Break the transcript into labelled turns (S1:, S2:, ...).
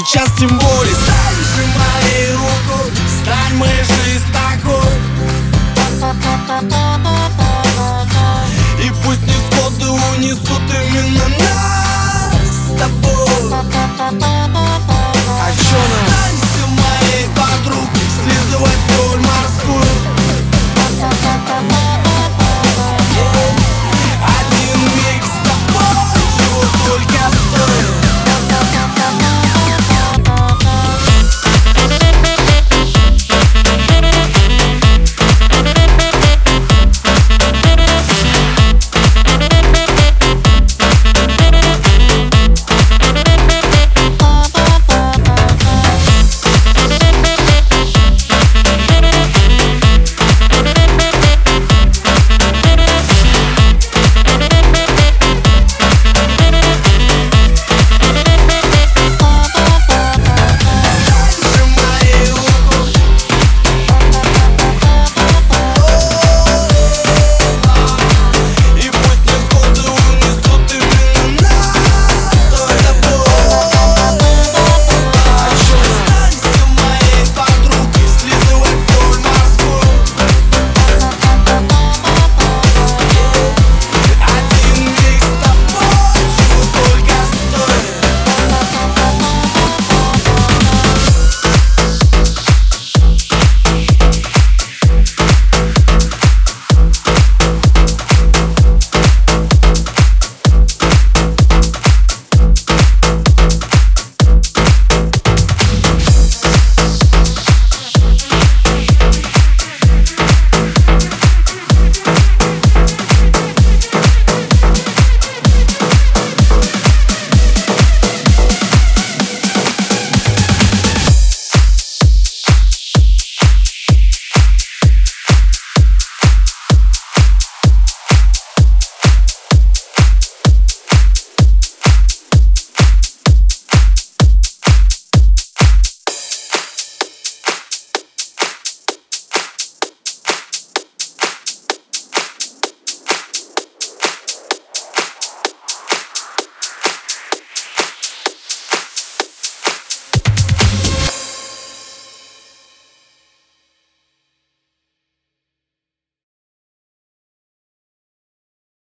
S1: Сейчас тем